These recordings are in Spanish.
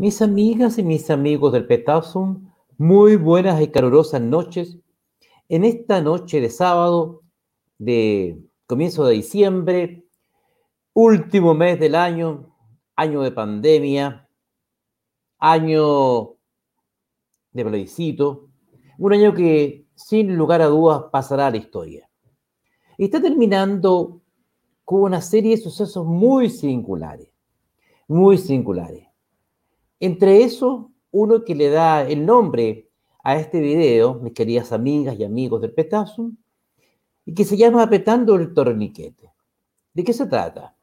Mis amigas y mis amigos del Petasum, muy buenas y calurosas noches. En esta noche de sábado, de comienzo de diciembre, último mes del año, año de pandemia, año de plebiscito, un año que sin lugar a dudas pasará a la historia. Y está terminando con una serie de sucesos muy singulares, muy singulares. Entre eso, uno que le da el nombre a este video, mis queridas amigas y amigos del Petasum, y que se llama Apretando el Torniquete. ¿De qué se trata?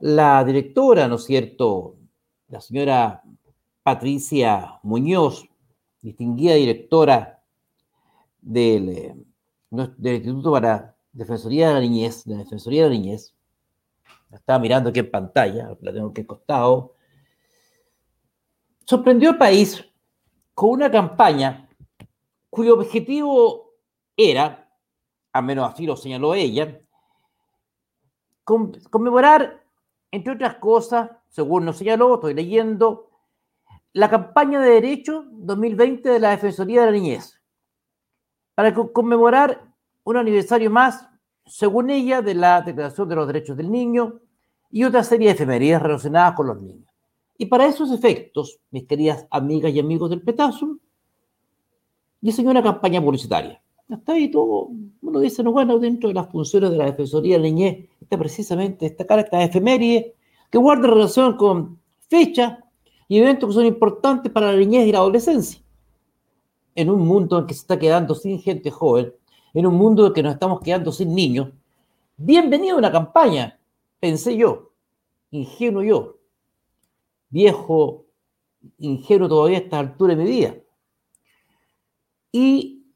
La directora, ¿no es cierto? La señora Patricia Muñoz, distinguida directora del, eh, Instituto para Defensoría de la Niñez, de la Defensoría de la Niñez, la estaba mirando aquí en pantalla, la tengo aquí al costado, sorprendió al país con una campaña cuyo objetivo era, al menos así lo señaló ella, conmemorar, entre otras cosas, según nos señaló, estoy leyendo, la campaña de derecho 2020 de la Defensoría de la Niñez, para conmemorar un aniversario más, según ella, de la Declaración de los Derechos del Niño y otra serie de efemerías relacionadas con los niños. Y para esos efectos, mis queridas amigas y amigos del Petasum, diseñó una campaña publicitaria. Hasta ahí todo, uno dice, no, bueno, dentro de las funciones de la Defensoría de la Niñez está precisamente esta efeméride que guarda relación con fechas y eventos que son importantes para la niñez y la adolescencia. En un mundo en que se está quedando sin gente joven, en un mundo en que nos estamos quedando sin niños, bienvenido a una campaña, pensé yo, ingenuo yo, viejo, ingenuo todavía a esta altura de mi vida. Y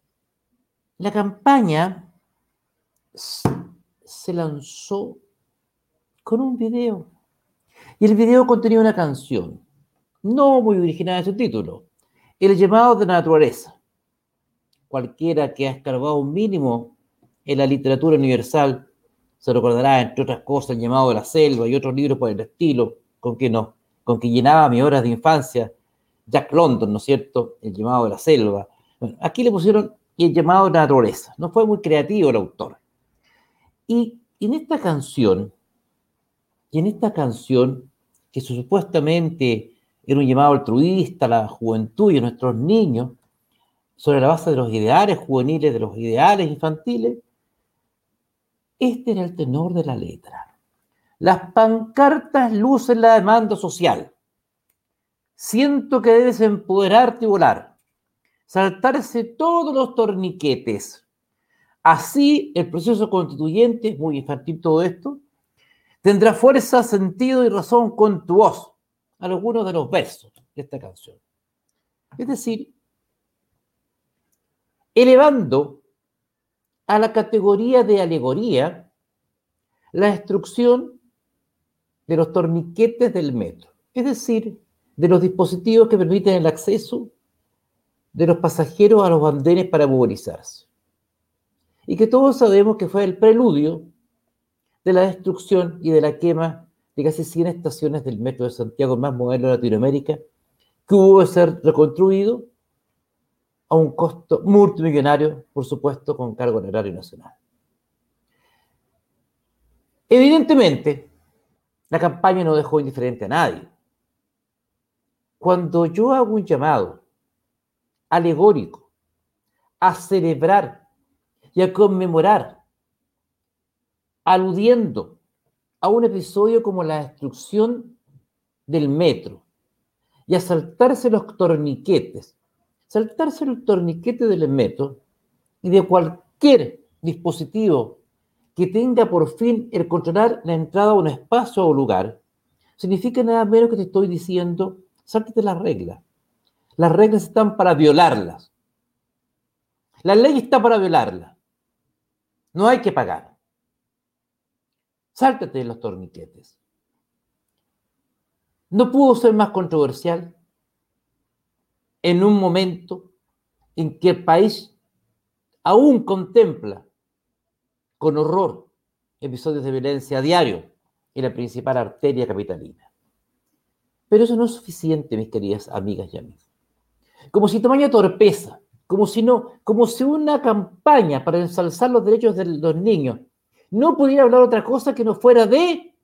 la campaña se lanzó con un video. Y el video contenía una canción, no muy original en su título, El llamado de la naturaleza. Cualquiera que ha escarbado un mínimo en la literatura universal se recordará, entre otras cosas, el llamado de la selva y otros libros por el estilo, con que no con que llenaba mis horas de infancia, Jack London, ¿no es cierto? El llamado de la selva. aquí le pusieron el llamado de la naturaleza. No fue muy creativo el autor. Y en esta canción, y en esta canción, que supuestamente era un llamado altruista a la juventud y a nuestros niños, sobre la base de los ideales juveniles, de los ideales infantiles, este era el tenor de la letra. Las pancartas lucen la demanda social. Siento que debes empoderarte y volar, saltarse todos los torniquetes. Así el proceso constituyente, muy infantil todo esto, tendrá fuerza, sentido y razón con tu voz. Algunos de los versos de esta canción. Es decir, elevando a la categoría de alegoría la destrucción de los torniquetes del metro, es decir, de los dispositivos que permiten el acceso de los pasajeros a los banderes para movilizarse. Y que todos sabemos que fue el preludio de la destrucción y de la quema de casi 100 estaciones del metro de Santiago, más moderno de Latinoamérica, que hubo de ser reconstruido a un costo multimillonario, por supuesto, con cargo en horario nacional. Evidentemente, la campaña no dejó indiferente a nadie. Cuando yo hago un llamado alegórico a celebrar y a conmemorar, aludiendo a un episodio como la destrucción del metro y a saltarse los torniquetes, saltarse el torniquete del metro y de cualquier dispositivo que tenga por fin el controlar la entrada a un espacio o lugar, significa nada menos que te estoy diciendo, sáltate las reglas. Las reglas están para violarlas. La ley está para violarla. No hay que pagar. Sáltate los torniquetes. No pudo ser más controversial en un momento en que el país aún contempla con horror episodios de violencia a diario en la principal arteria capitalina. Pero eso no es suficiente, mis queridas amigas y amigos. Como si tamaño torpeza, como si, no, como si una campaña para ensalzar los derechos de los niños no pudiera hablar otra cosa que no fuera de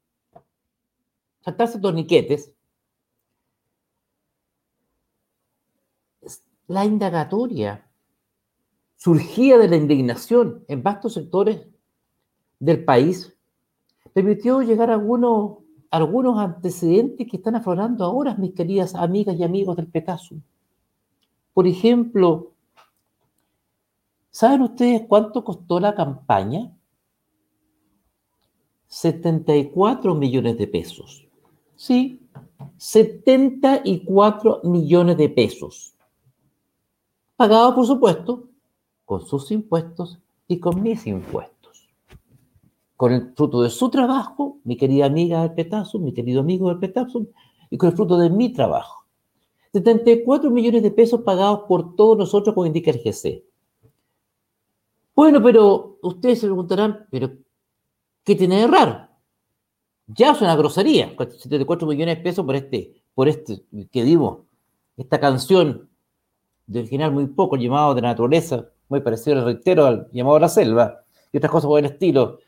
saltarse torniquetes. La indagatoria surgía de la indignación en vastos sectores del país, permitió llegar a algunos, algunos antecedentes que están aflorando ahora, mis queridas amigas y amigos del Pecaso. Por ejemplo, ¿saben ustedes cuánto costó la campaña? 74 millones de pesos. Sí, 74 millones de pesos. Pagados, por supuesto, con sus impuestos y con mis impuestos. Con el fruto de su trabajo, mi querida amiga del Petazo, mi querido amigo del Petazo, y con el fruto de mi trabajo. 74 millones de pesos pagados por todos nosotros, como indica el GC. Bueno, pero ustedes se preguntarán, ¿pero ¿Qué tiene de raro? Ya es una grosería, 74 millones de pesos por este, por este, que digo, esta canción de original muy poco llamado de naturaleza, muy parecido, reitero, al llamado La Selva, y otras cosas por el estilo,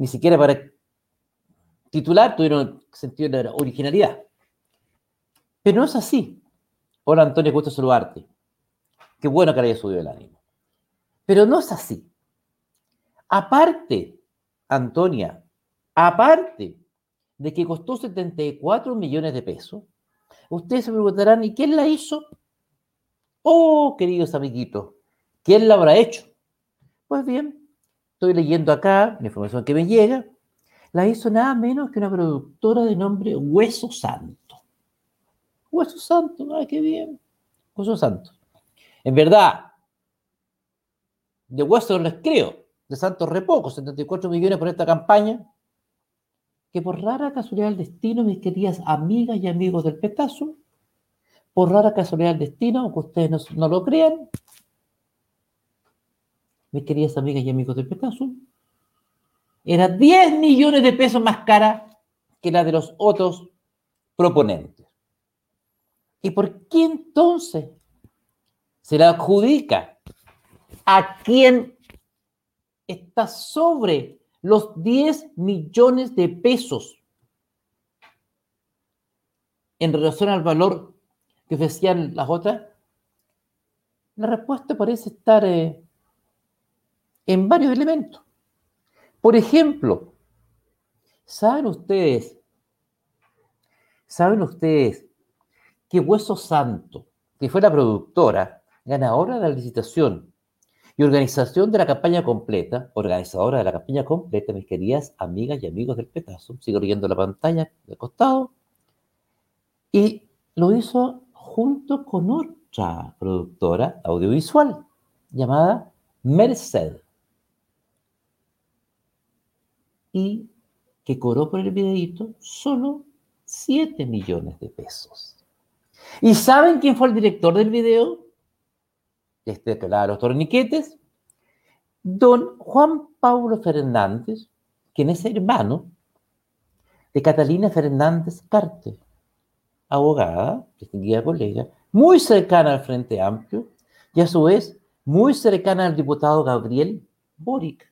ni siquiera para titular tuvieron sentido de originalidad. Pero no es así. Hola Antonio, gusto saludarte. Qué bueno que haya subido el ánimo. Pero no es así. Aparte Antonia, aparte de que costó 74 millones de pesos, ustedes se preguntarán, ¿y quién la hizo? Oh, queridos amiguitos, ¿quién la habrá hecho? Pues bien, estoy leyendo acá la información que me llega, la hizo nada menos que una productora de nombre Hueso Santo. Hueso Santo, ay, qué bien. Hueso Santo. En verdad, de hueso les creo, de Santos Repoco, 74 millones por esta campaña, que por rara casualidad del destino, mis queridas amigas y amigos del petazo, por rara casualidad del destino, aunque ustedes no lo crean, mis queridas amigas y amigos del petazo, era 10 millones de pesos más cara que la de los otros proponentes. ¿Y por qué entonces se la adjudica a quien está sobre los 10 millones de pesos en relación al valor que ofrecían las otras? La respuesta parece estar eh, en varios elementos. Por ejemplo, ¿saben ustedes, saben ustedes que Hueso Santo, que fue la productora ganadora de la licitación y organización de la campaña completa, organizadora de la campaña completa, mis queridas amigas y amigos del Petazo, sigo leyendo la pantalla de costado, y lo hizo junto con otra productora audiovisual llamada Merced, y que cobró por el videito solo 7 millones de pesos. ¿Y saben quién fue el director del video? este que los torniquetes, don Juan Pablo Fernández, quien es hermano de Catalina Fernández Carte, abogada, distinguida colega, muy cercana al Frente Amplio y a su vez muy cercana al diputado Gabriel Boric.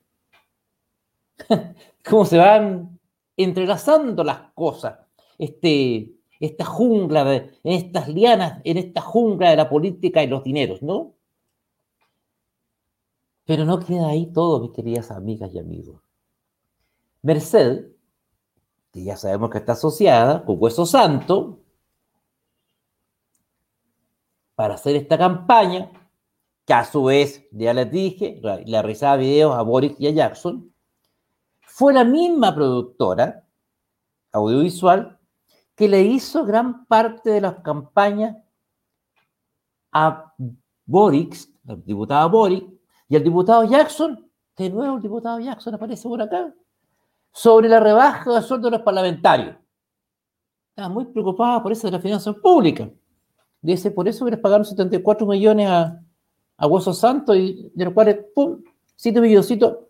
Cómo se van entrelazando las cosas. Este, esta jungla, de, en estas lianas, en esta jungla de la política y los dineros, ¿no? Pero no queda ahí todo, mis queridas amigas y amigos. Merced, que ya sabemos que está asociada con Hueso Santo, para hacer esta campaña, que a su vez, ya les dije, le realizaba videos a Boris y a Jackson, fue la misma productora audiovisual que le hizo gran parte de las campañas a Boris, al diputado Boris, y el diputado Jackson, de nuevo el diputado Jackson aparece por acá, sobre la rebaja de sueldo de los parlamentarios. Estaba muy preocupado por eso de las finanzas públicas. Dice, por eso que les pagaron 74 millones a, a Hueso Santo y de los cuales, pum, 7 milloncitos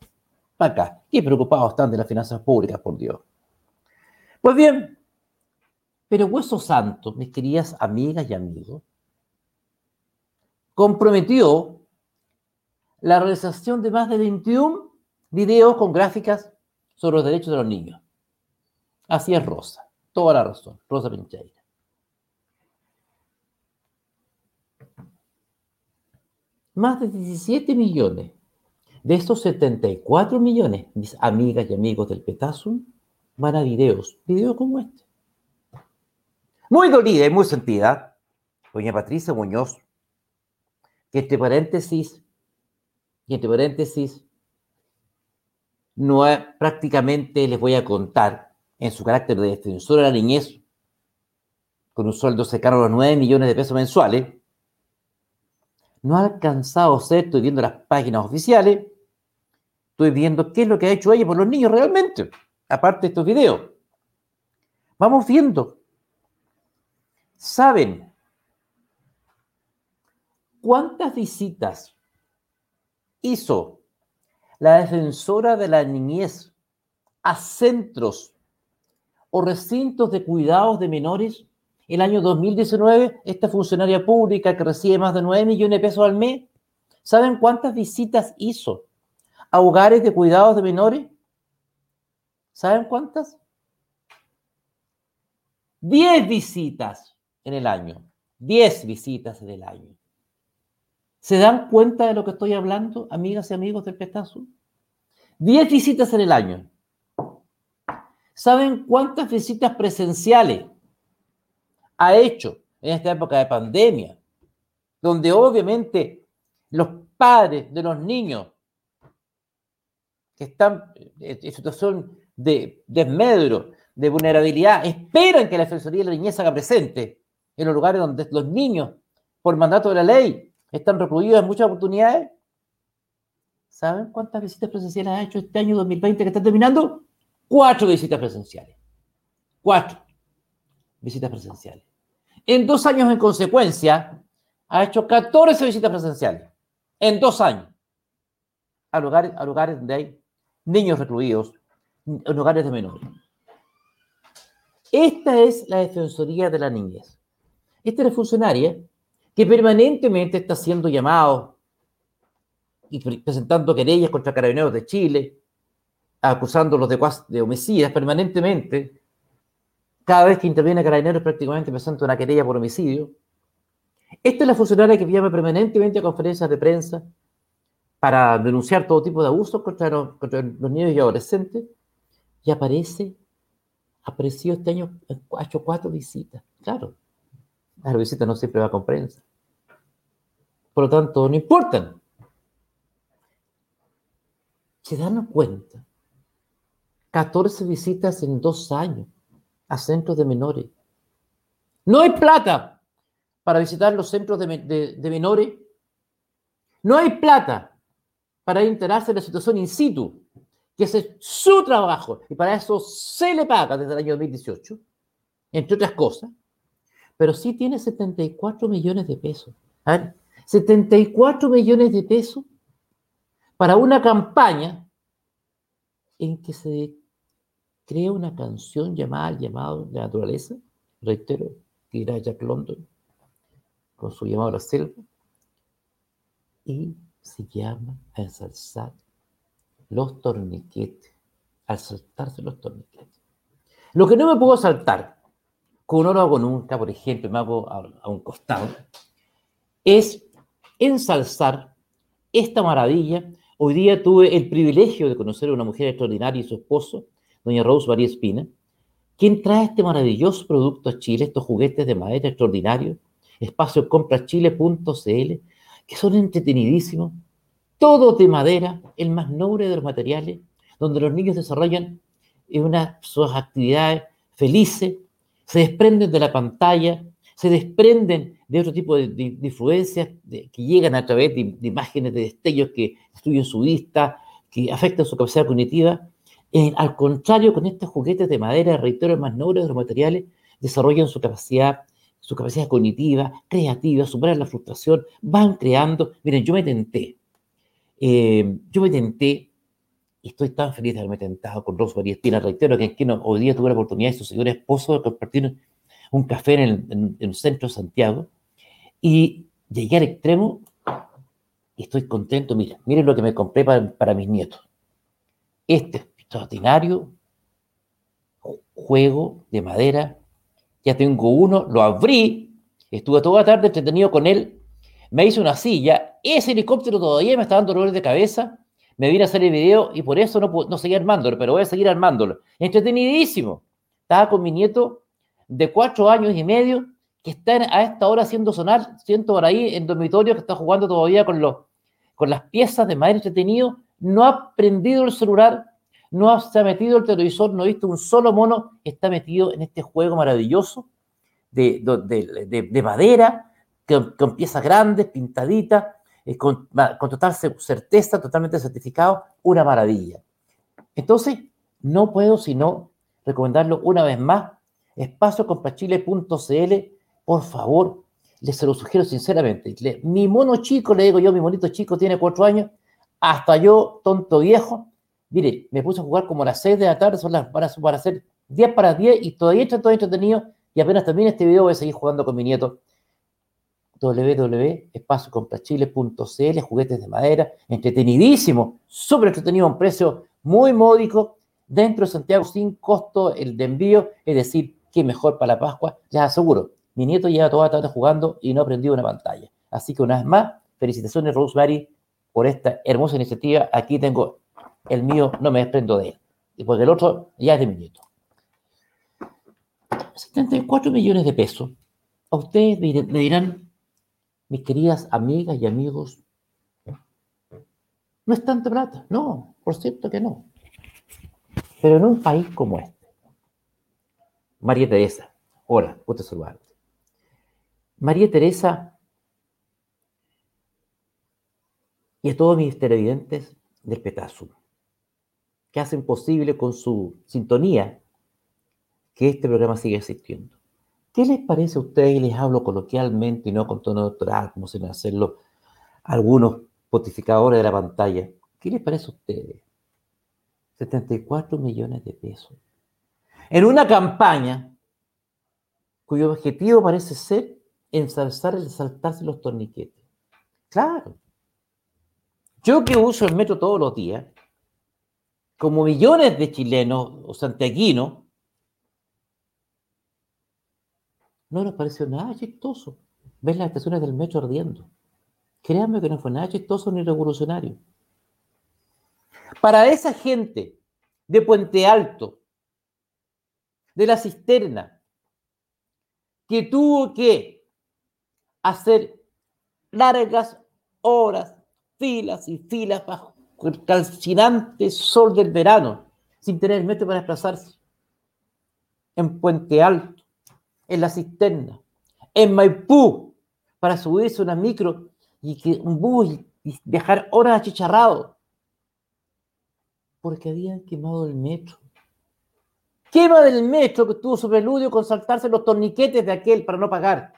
acá. Qué preocupados están de las finanzas públicas, por Dios. Pues bien, Pero Hueso Santo, mis queridas amigas y amigos, comprometió la realización de más de 21 videos con gráficas sobre los derechos de los niños. Así es Rosa, toda la razón, Rosa Pincheira. Más de 17 millones de estos 74 millones, mis amigas y amigos del Petasum, van a videos, videos como este. Muy dolida y muy sentida, doña Patricia Muñoz, que entre paréntesis, y entre paréntesis, no prácticamente les voy a contar en su carácter de defensora de la niñez, con un sueldo cercano a los 9 millones de pesos mensuales, no ha alcanzado a ser, estoy viendo las páginas oficiales, estoy viendo qué es lo que ha hecho ella por los niños realmente, aparte de estos videos. Vamos viendo. ¿Saben cuántas visitas hizo la defensora de la niñez a centros o recintos de cuidados de menores el año 2019, esta funcionaria pública que recibe más de 9 millones de pesos al mes, ¿saben cuántas visitas hizo a hogares de cuidados de menores? ¿Saben cuántas? 10 visitas en el año. 10 visitas en el año. ¿Se dan cuenta de lo que estoy hablando, amigas y amigos del Pestazo? 10 visitas en el año. ¿Saben cuántas visitas presenciales ha hecho en esta época de pandemia, donde obviamente los padres de los niños que están en situación de desmedro, de vulnerabilidad, esperan que la Defensoría de la Niñez haga presente en los lugares donde los niños, por mandato de la ley, están recluidos en muchas oportunidades. ¿Saben cuántas visitas presenciales ha hecho este año 2020 que está terminando? Cuatro visitas presenciales. Cuatro visitas presenciales. En dos años, en consecuencia, ha hecho 14 visitas presenciales. En dos años. A lugares, a lugares donde hay niños recluidos, en lugares de menores. Esta es la Defensoría de la Niñez. Esta es la funcionaria que permanentemente está haciendo llamados y presentando querellas contra carabineros de Chile, acusándolos de, de homicidas permanentemente, cada vez que interviene Carabineros prácticamente presenta una querella por homicidio. Esta es la funcionaria que llama permanentemente a conferencias de prensa para denunciar todo tipo de abusos contra los, niños y adolescentes y aparece, apareció este año, ha hecho cuatro visitas. Claro, las visitas no siempre va con prensa. Por lo tanto, no importan. Se dan cuenta. 14 visitas en dos años a centros de menores. No hay plata para visitar los centros de, menores. No hay plata para enterarse de la situación in situ, que es su trabajo, y para eso se le paga desde el año 2018, entre otras cosas, pero sí tiene 74 millones de pesos. 74 millones de pesos para una campaña en que se crea una canción llamada El llamado de la naturaleza, reitero, que era Jack London, con su llamado a la selva, y se llama a ensalzar los torniquetes, al saltarse los torniquetes. Lo que no me puedo saltar, como no lo hago nunca, por ejemplo, me hago a, un costado, es ensalzar esta maravilla. Hoy día tuve el privilegio de conocer a una mujer extraordinaria y su esposo, doña Rose María Espina, quien trae este maravilloso producto a Chile, estos juguetes de madera extraordinarios, espacio comprachile.cl, que son entretenidísimos, todos de madera, el más noble de los materiales, donde los niños desarrollan una, sus actividades felices, se desprenden de la pantalla, se desprenden de otro tipo de, influencias que llegan a través de, imágenes, de destellos que destruyen su vista, que afectan su capacidad cognitiva, eh, al contrario, con estos juguetes de madera, reitero, más nobles de los materiales, desarrollan su capacidad, su capacidad cognitiva, creativa, superan la frustración, van creando. Miren, yo me tenté, eh, yo me tenté, y estoy tan feliz de haberme tentado con Rosa María Espina, reitero que, que no, hoy día tuve la oportunidad de su señor esposo de compartir un café en el, en el centro de Santiago y llegué al extremo y estoy contento. Miren, miren lo que me compré para, para mis nietos. Este extraordinario juego de madera. Ya tengo uno, lo abrí, estuve toda la tarde entretenido con él, me hice una silla, ese helicóptero todavía me está dando dolores de cabeza, me vine a hacer el video y por eso no, no seguí armándolo, pero voy a seguir armándolo. Entretenidísimo. Estaba con mi nieto de cuatro años y medio que está a esta hora haciendo sonar, siento por ahí en dormitorio que está jugando todavía con, los, con las piezas de madera entretenido, no ha prendido el celular, no se ha metido el televisor, no ha visto un solo mono, está metido en este juego maravilloso de, de, de, de madera, con, con, piezas grandes, pintaditas, eh, con, total certeza, totalmente certificado, una maravilla. Entonces, no puedo sino recomendarlo una vez más, espaciocompachile.cl, por favor, les se lo sugiero sinceramente. Mi mono chico, le digo yo, mi monito chico tiene cuatro años, hasta yo, tonto viejo, Mire, me puse a jugar como a las 6 de la tarde, son las, para, hacer 10 para 10 y todavía está todo entretenido. Y apenas termine este video voy a seguir jugando con mi nieto. www.espaciocomprachile.cl, juguetes de madera, entretenidísimo, súper entretenido un precio muy módico, dentro de Santiago sin costo el de envío, es decir, qué mejor para la Pascua, les aseguro. Mi nieto lleva toda la tarde jugando y no ha aprendido una pantalla. Así que una vez más, felicitaciones Rosemary por esta hermosa iniciativa. Aquí tengo el mío no me desprendo de él, porque el otro ya es de mi nieto. 74 millones de pesos. A ustedes me dirán, mis queridas amigas y amigos, no es tanta plata. No, por cierto que no. Pero en un país como este, María Teresa, hola, gusto saludarte. María Teresa y a todos mis televidentes del Petazo que hacen posible con su sintonía que este programa siga existiendo. ¿Qué les parece a ustedes? Y les hablo coloquialmente y no con tono doctoral, como se hacerlo algunos potificadores de la pantalla. ¿Qué les parece a ustedes? 74 millones de pesos. En una campaña cuyo objetivo parece ser ensalzar el saltarse los torniquetes. Claro. Yo que uso el metro todos los días, como millones de chilenos o santiaguinos, no nos pareció nada chistoso ver las estaciones del metro ardiendo. Créanme que no fue nada chistoso ni revolucionario. Para esa gente de Puente Alto, de la cisterna, que tuvo que hacer largas horas, filas y filas bajo el calcinante sol del verano, sin tener metro para desplazarse. En Puente Alto, en la cisterna, en Maipú, para subirse una micro y que un bus y viajar horas achicharrado. Porque habían quemado el metro. Quema del metro que estuvo sobre el con saltarse los torniquetes de aquel para no pagar.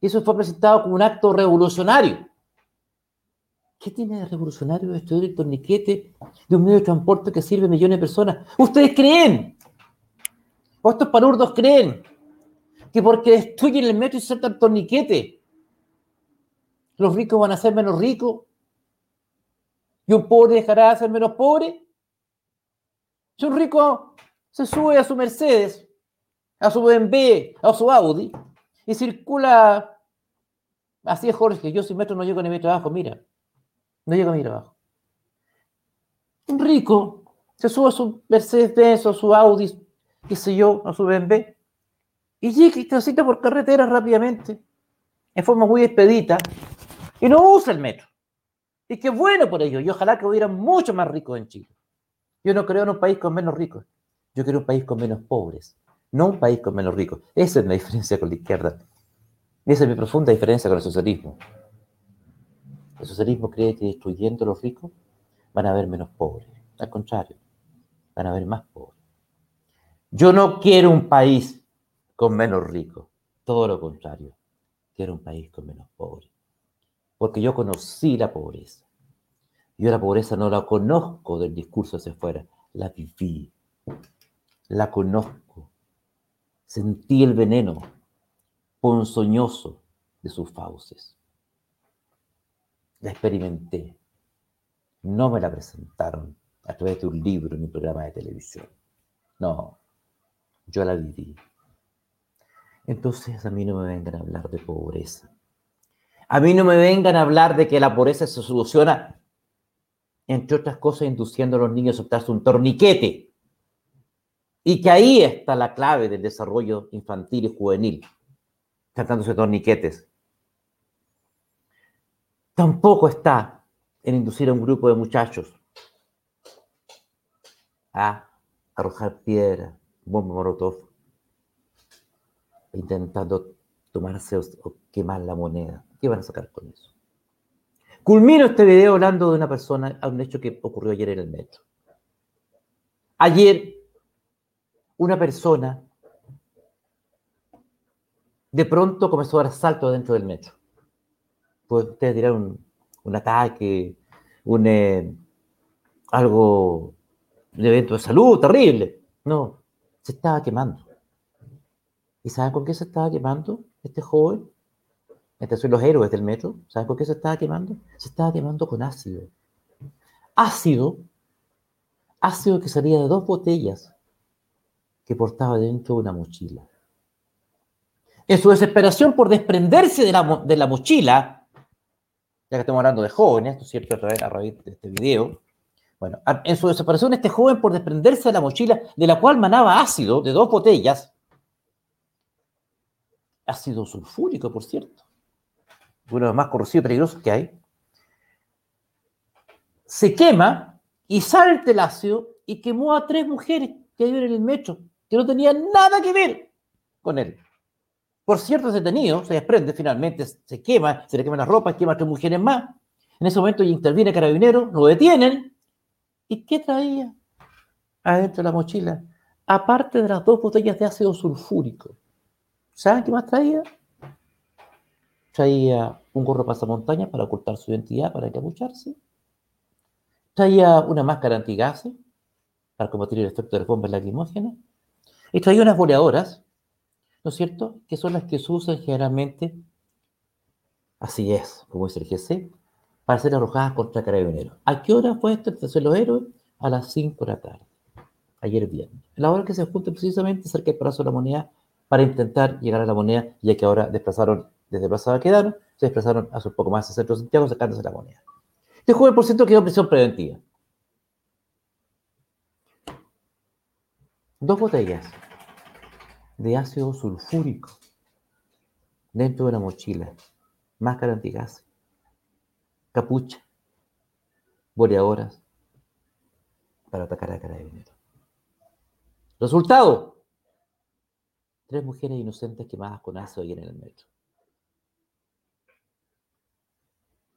Eso fue presentado como un acto revolucionario. ¿Qué tiene de revolucionario esto del torniquete de un medio de transporte que sirve a millones de personas? ¿Ustedes creen? ¿O estos palurdos creen que porque destruyen el metro y saltan el torniquete, los ricos van a ser menos ricos y un pobre dejará de ser menos pobre? Si un rico se sube a su Mercedes, a su BMW, a su Audi y circula así es Jorge, yo sin metro no llego ni mi trabajo, mira no llega a mi trabajo. Un rico se sube a su Mercedes-Benz o su Audi, qué sé yo, a su BMW, y llega y transita por carretera rápidamente, en forma muy expedita, y no usa el metro. Y qué bueno por ello, y ojalá que hubiera mucho más ricos en Chile. Yo no creo en un país con menos ricos, yo quiero un país con menos pobres, no un país con menos ricos. Esa es la diferencia con la izquierda. Esa es mi profunda diferencia con el socialismo. El socialismo cree que destruyendo a los ricos van a haber menos pobres. Al contrario, van a haber más pobres. Yo no quiero un país con menos ricos. Todo lo contrario. Quiero un país con menos pobres. Porque yo conocí la pobreza. Yo la pobreza no la conozco del discurso hacia afuera. La viví. La conozco. Sentí el veneno ponzoñoso de sus fauces. La experimenté. No me la presentaron a través de un libro ni un programa de televisión. No, yo la viví. Entonces a mí no me vengan a hablar de pobreza. A mí no me vengan a hablar de que la pobreza se soluciona, entre otras cosas, induciendo a los niños a optarse un torniquete. Y que ahí está la clave del desarrollo infantil y juvenil, tratándose torniquetes. Tampoco está en inducir a un grupo de muchachos a arrojar piedra, bomba molotov, intentando tomarse o quemar la moneda. ¿Qué van a sacar con eso? Culmino este video hablando de una persona, a un hecho que ocurrió ayer en el metro. Ayer, una persona de pronto comenzó a dar saltos dentro del metro. Ustedes dirán un, un ataque, un, eh, algo de evento de salud terrible. No, se estaba quemando. ¿Y saben con qué se estaba quemando este joven? Estos son los héroes del metro. ¿Saben con qué se estaba quemando? Se estaba quemando con ácido. Ácido, ácido que salía de dos botellas que portaba dentro de una mochila. En su desesperación por desprenderse de la, de la mochila, ya que estamos hablando de jóvenes, ¿no es? A través, a través de este video, bueno, en su desesperación, este joven por desprenderse de la mochila, de la cual manaba ácido de dos botellas, ácido sulfúrico, por cierto, uno de los más corrosivos y peligrosos que hay, se quema y salte el ácido y quemó a tres mujeres que viven en el metro, que no tenían nada que ver con él. Por cierto, es detenido, se desprende finalmente, se quema, se le queman las ropas, quema tres mujeres más. En ese momento interviene carabinero, lo detienen ¿Y qué traía adentro de la mochila? Aparte de las dos botellas de ácido sulfúrico. ¿Saben qué más traía? Traía un gorro pasamontañas para ocultar su identidad, para encapucharse. Traía una máscara antigases para combatir el efecto de las bombas lacrimógenas. Y traía unas boleadoras, ¿no es cierto? Que son las que se usan generalmente, así es, como es el GC, para ser arrojadas contra carabineros. ¿A qué hora fue esto en los Héroes? A las 5 de la tarde, ayer viernes. La hora que se juntan precisamente cerca del Palacio de la Moneda para intentar llegar a la moneda, ya que ahora desplazaron desde Plaza Baquedano, se desplazaron hace un poco más al centro de Santiago sacándose la moneda. Este joven, por cierto, quedó en prisión preventiva. Dos botellas de ácido sulfúrico dentro de una mochila, máscara antigas capucha, boleadoras para atacar a Carabineros. Resultado, tres mujeres inocentes quemadas con ácido ayer en el metro.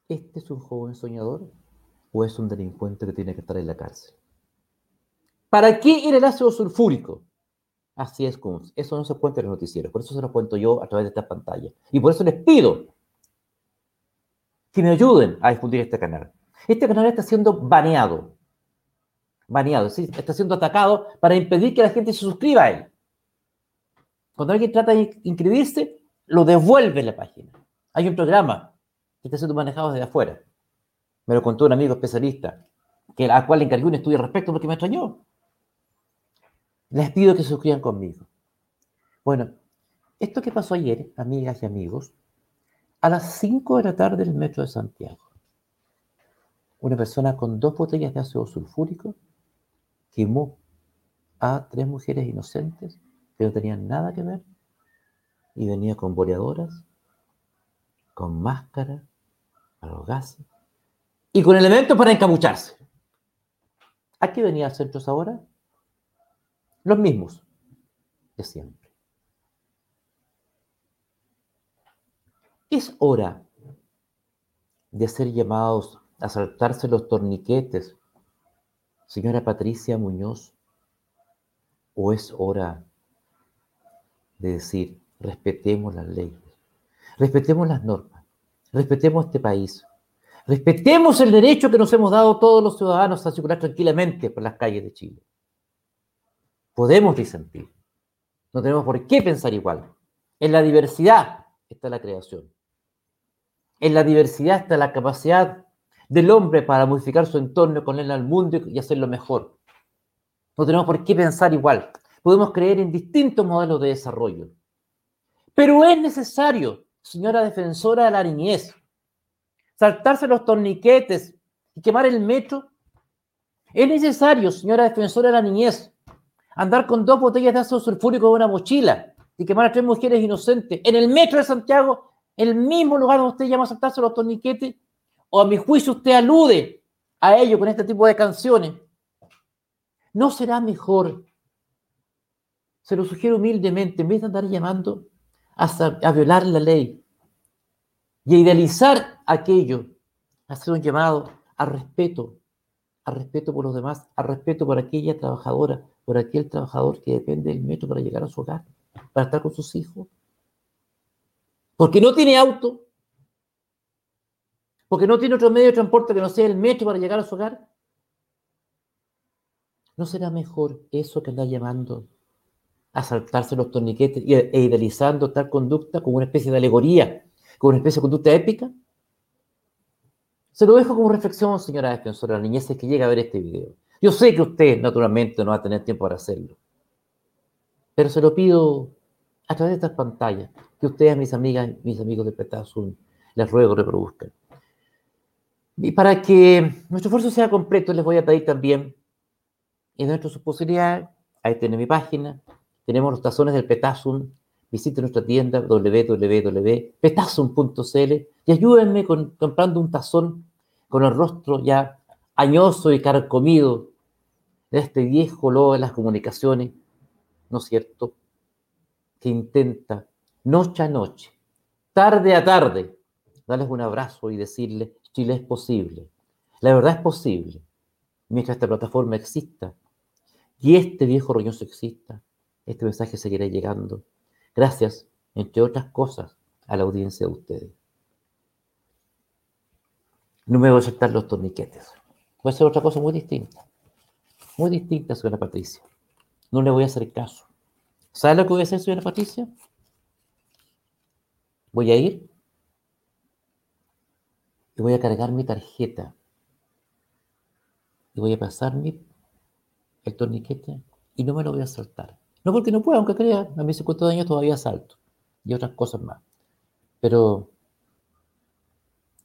¿Este es un joven soñador o es un delincuente que tiene que estar en la cárcel? ¿Para qué era el ácido sulfúrico? Así es, como Eso no se cuenta en los noticieros. Por eso se lo cuento yo a través de esta pantalla. Y por eso les pido que me ayuden a difundir este canal. Este canal está siendo baneado. Baneado, ¿sí? está siendo atacado para impedir que la gente se suscriba a él. Cuando alguien trata de inscribirse, lo devuelve la página. Hay un programa que está siendo manejado desde afuera. Me lo contó un amigo especialista, que, al cual le encargué un estudio al respecto porque me extrañó. Les pido que suscriban conmigo. Bueno, esto que pasó ayer, amigas y amigos, a las 5 de la tarde en el metro de Santiago. Una persona con dos botellas de ácido sulfúrico quemó a tres mujeres inocentes que no tenían nada que ver y venía con boleadoras, con máscara para los gases y con elementos para encapucharse. ¿A qué venía centros ahora? Los mismos de siempre. Es hora de ser llamados a saltarse los torniquetes, señora Patricia Muñoz, o es hora de decir, respetemos las leyes, respetemos las normas, respetemos este país, respetemos el derecho que nos hemos dado todos los ciudadanos a circular tranquilamente por las calles de Chile. Podemos disentir, no tenemos por qué pensar igual, En la diversidad está la creación. En la diversidad está la capacidad del hombre para modificar su entorno, él al mundo y hacerlo mejor. No tenemos por qué pensar igual. Podemos creer en distintos modelos de desarrollo. Pero es necesario, señora defensora de la niñez, saltarse los torniquetes y quemar el metro. Es necesario, señora defensora de la niñez, andar con dos botellas de ácido sulfúrico en una mochila y quemar a tres mujeres inocentes en el metro de Santiago, el mismo lugar donde usted llama a saltarse los torniquetes, o a mi juicio usted alude a ello con este tipo de canciones. ¿No será mejor? Se lo sugiero humildemente, en vez de andar llamando a, a violar la ley y a idealizar aquello, hacer un llamado a respeto, a respeto por los demás, a respeto por aquella trabajadora, por aquel trabajador que depende del metro para llegar a su hogar, para estar con sus hijos. Porque no tiene auto, porque no tiene otro medio de transporte que no sea el metro para llegar a su hogar. ¿No será mejor eso que andar llamando a saltarse los torniquetes e idealizando tal conducta como una especie de alegoría, como una especie de conducta épica? Se lo dejo como reflexión, señora defensora de la niñez, que llega a ver este video. Yo sé que usted, naturalmente, no va a tener tiempo para hacerlo. Pero se lo pido a través de estas pantallas, que ustedes, mis amigas, mis amigos de Petazun, les ruego reproduzcan. Y para que nuestro esfuerzo sea completo, les voy a pedir también, en dentro de sus posibilidades, ahí tiene mi página, tenemos los tazones del Petazun, visite nuestra tienda www.petazun.cl y ayúdenme con, comprando un tazón con el rostro ya añoso y carcomido de este viejo lobo de las comunicaciones, ¿no es cierto?, que intenta noche a noche, tarde a tarde, darles un abrazo y decirles, Chile es posible. La verdad es posible. Mientras esta plataforma exista y este viejo roñoso exista, este mensaje seguirá llegando. Gracias, entre otras cosas, a la audiencia de ustedes. No me voy a soltar los torniquetes. Voy a hacer otra cosa muy distinta. Muy distinta, señora Patricia. No le voy a hacer caso. ¿Sabe lo que voy a hacer, señora Patricia? Voy a ir y voy a cargar mi tarjeta y voy a pasar mi, el torniquete y no me lo voy a saltar. No porque no pueda, aunque crea, a mis 50 años todavía salto y otras cosas más. Pero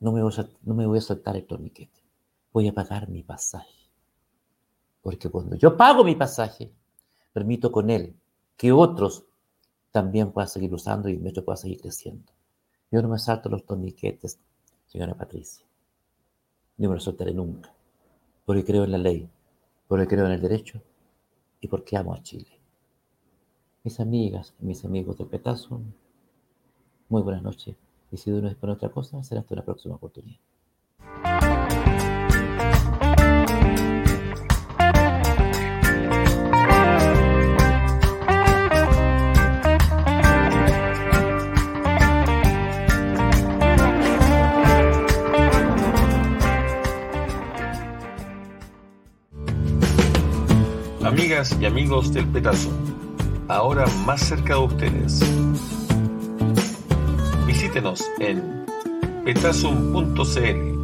no me, voy a, no me voy a saltar el torniquete. Voy a pagar mi pasaje. Porque cuando yo pago mi pasaje, permito con él que otros también puedan seguir usando y el metro pueda seguir creciendo. Yo no me salto los torniquetes señora Patricia. No me lo soltaré nunca, porque creo en la ley, porque creo en el derecho y porque amo a Chile. Mis amigas mis amigos de Petazo, muy buenas noches. Y si no es por otra cosa, será hasta una próxima oportunidad. Amigas y amigos del Petazo, ahora más cerca de ustedes. Visítenos en petazum.cl